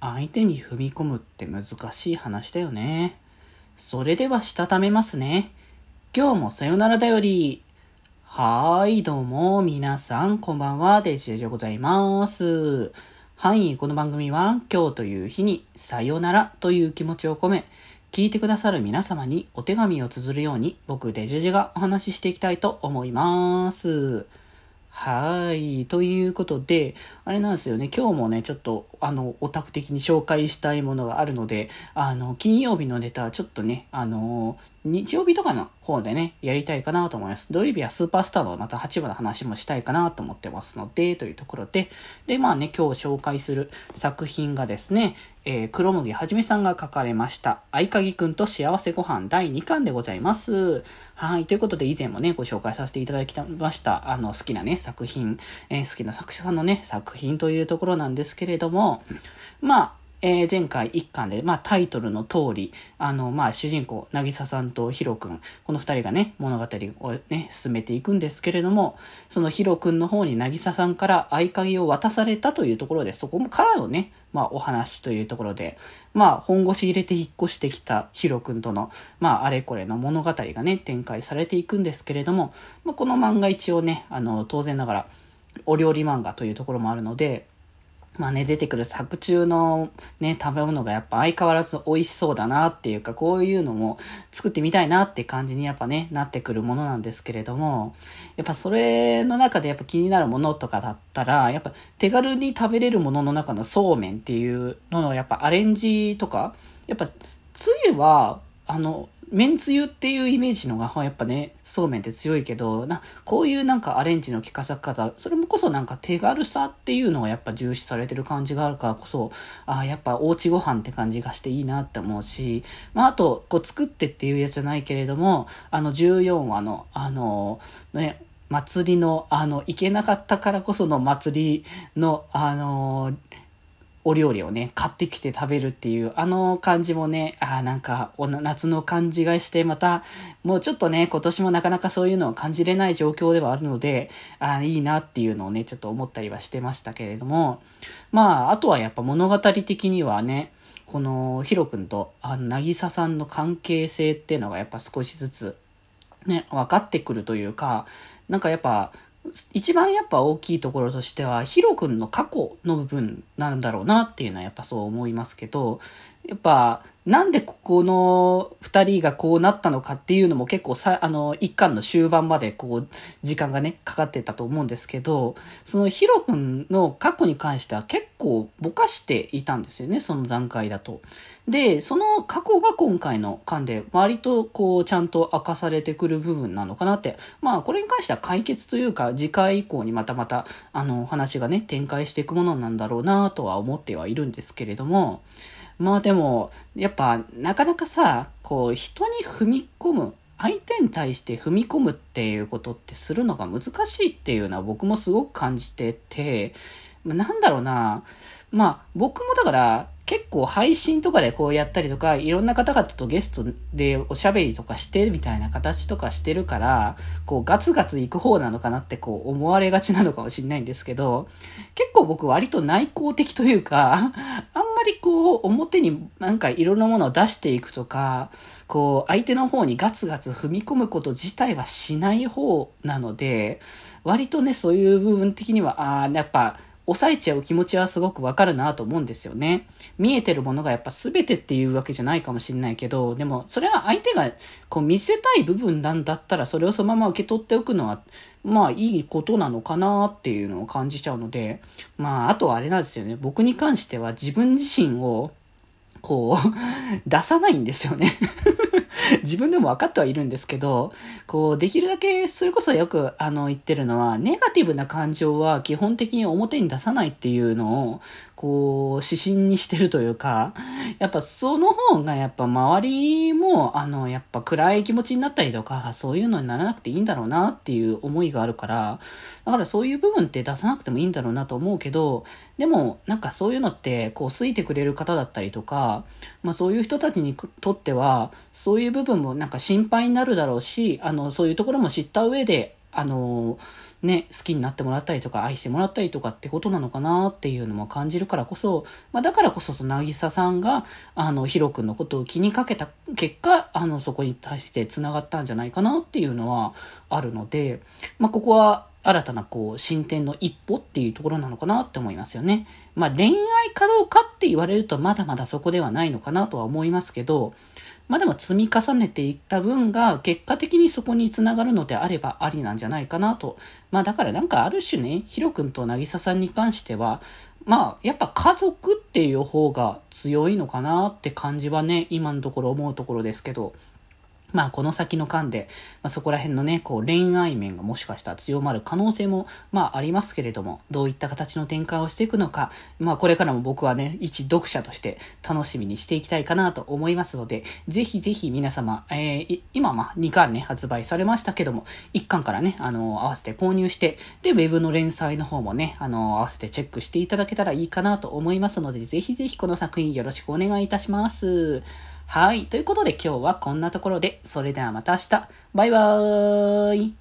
相手に踏み込むって難しい話だよね。それではしたためますね。今日もさよならだより。はーい、どうも、皆さん、こんばんは、デジェジでございます。はい、この番組は、今日という日に、さよならという気持ちを込め、聞いてくださる皆様にお手紙を綴るように、僕、デジェジがお話ししていきたいと思います。はい。ということで、あれなんですよね。今日もね、ちょっと、あの、オタク的に紹介したいものがあるので、あの、金曜日のネタは、ちょっとね、あの、日曜日とかの方でね、やりたいかなと思います。土曜日はスーパースターのまた8話の話もしたいかなと思ってますので、というところで、で、まあね、今日紹介する作品がですね、えー、黒麦はじめさんが書かれました、合鍵くんと幸せご飯第2巻でございます。はい、ということで以前もね、ご紹介させていただきました、あの、好きなね、作品、えー、好きな作者さんのね、作品というところなんですけれども、まあ、えー、前回一巻で、まあ、タイトルの通り、あの、まあ、主人公、なぎさんとヒロくん、この二人がね、物語をね、進めていくんですけれども、そのヒロくんの方になぎさんから合鍵を渡されたというところで、そこからのね、まあ、お話というところで、まあ、本腰入れて引っ越してきたヒロくんとの、まあ、あれこれの物語がね、展開されていくんですけれども、まあ、この漫画一応ね、あの、当然ながら、お料理漫画というところもあるので、まあね、出てくる作中のね、食べ物がやっぱ相変わらず美味しそうだなっていうか、こういうのも作ってみたいなって感じにやっぱね、なってくるものなんですけれども、やっぱそれの中でやっぱ気になるものとかだったら、やっぱ手軽に食べれるものの中のそうめんっていうののやっぱアレンジとか、やっぱつゆは、あの、めんつゆっていうイメージのが、やっぱね、そうめんって強いけど、な、こういうなんかアレンジの効かせ方、それもこそなんか手軽さっていうのがやっぱ重視されてる感じがあるからこそ、ああ、やっぱおうちご飯って感じがしていいなって思うし、まああと、こう作ってっていうやつじゃないけれども、あの14話の、あの、ね、祭りの、あの、行けなかったからこその祭りの、あの、お料理をね、買ってきて食べるっていう、あの感じもね、あなんか、夏の感じがして、また、もうちょっとね、今年もなかなかそういうのを感じれない状況ではあるので、あいいなっていうのをね、ちょっと思ったりはしてましたけれども、まあ、あとはやっぱ物語的にはね、このヒロ君と、あの、なぎささんの関係性っていうのがやっぱ少しずつ、ね、分かってくるというか、なんかやっぱ、一番やっぱ大きいところとしては、ヒロ君の過去の部分なんだろうなっていうのはやっぱそう思いますけど、やっぱ、なんでここの二人がこうなったのかっていうのも結構さ、あの、一巻の終盤までこう、時間がね、かかってたと思うんですけど、そのヒロ君の過去に関しては結構ぼかしていたんですよね、その段階だと。で、その過去が今回の巻で割とこう、ちゃんと明かされてくる部分なのかなって。まあ、これに関しては解決というか、次回以降にまたまた、あの、話がね、展開していくものなんだろうなとは思ってはいるんですけれども、まあでも、やっぱ、なかなかさ、こう、人に踏み込む、相手に対して踏み込むっていうことってするのが難しいっていうのは僕もすごく感じてて、なんだろうな、まあ僕もだから、結構配信とかでこうやったりとか、いろんな方々とゲストでおしゃべりとかしてみたいな形とかしてるから、こうガツガツ行く方なのかなってこう思われがちなのかもしれないんですけど、結構僕割と内向的というか、あ んりこう表になんかいろんなものを出していくとか、こう相手の方にガツガツ踏み込むこと自体はしない方なので、割とね、そういう部分的には、ああ、やっぱ抑えちゃう気持ちはすごくわかるなと思うんですよね。見えてるものがやっぱ全てっていうわけじゃないかもしれないけど、でもそれは相手がこう見せたい部分なんだったらそれをそのまま受け取っておくのは、まあいいことなのかなっていうのを感じちゃうので、まああとはあれなんですよね。僕に関しては自分自身をこう 出さないんですよね 自分でも分かってはいるんですけど、こう、できるだけ、それこそよく、あの、言ってるのは、ネガティブな感情は基本的に表に出さないっていうのを、こう、指針にしてるというか、やっぱその方が、やっぱ周りも、あの、やっぱ暗い気持ちになったりとか、そういうのにならなくていいんだろうなっていう思いがあるから、だからそういう部分って出さなくてもいいんだろうなと思うけど、でも、なんかそういうのって、こう、好いてくれる方だったりとか、まあそういう人たちにとっては、そういう部分もなんか心配になるだろうし、あの、そういうところも知った上で、あの、ね、好きになってもらったりとか、愛してもらったりとかってことなのかなっていうのも感じるからこそ、まあ、だからこそ、その、渚さんが、あの、ヒロ君のことを気にかけた結果、あの、そこに対して繋がったんじゃないかなっていうのはあるので、まあ、ここは、新たなこう進展の一歩っていうところなのかなって思いますよね。まあ恋愛かどうかって言われるとまだまだそこではないのかなとは思いますけど、まあでも積み重ねていった分が結果的にそこにつながるのであればありなんじゃないかなと。まあだからなんかある種ね、ヒロ君と渚さんに関しては、まあやっぱ家族っていう方が強いのかなって感じはね、今のところ思うところですけど、まあ、この先の間で、まあ、そこら辺のね、こう、恋愛面がもしかしたら強まる可能性も、まあ、ありますけれども、どういった形の展開をしていくのか、まあ、これからも僕はね、一読者として楽しみにしていきたいかなと思いますので、ぜひぜひ皆様、えー、今、まあ、2巻ね、発売されましたけども、1巻からね、あの、合わせて購入して、で、ウェブの連載の方もね、あの、合わせてチェックしていただけたらいいかなと思いますので、ぜひぜひこの作品よろしくお願いいたします。はい。ということで今日はこんなところで、それではまた明日。バイバーイ。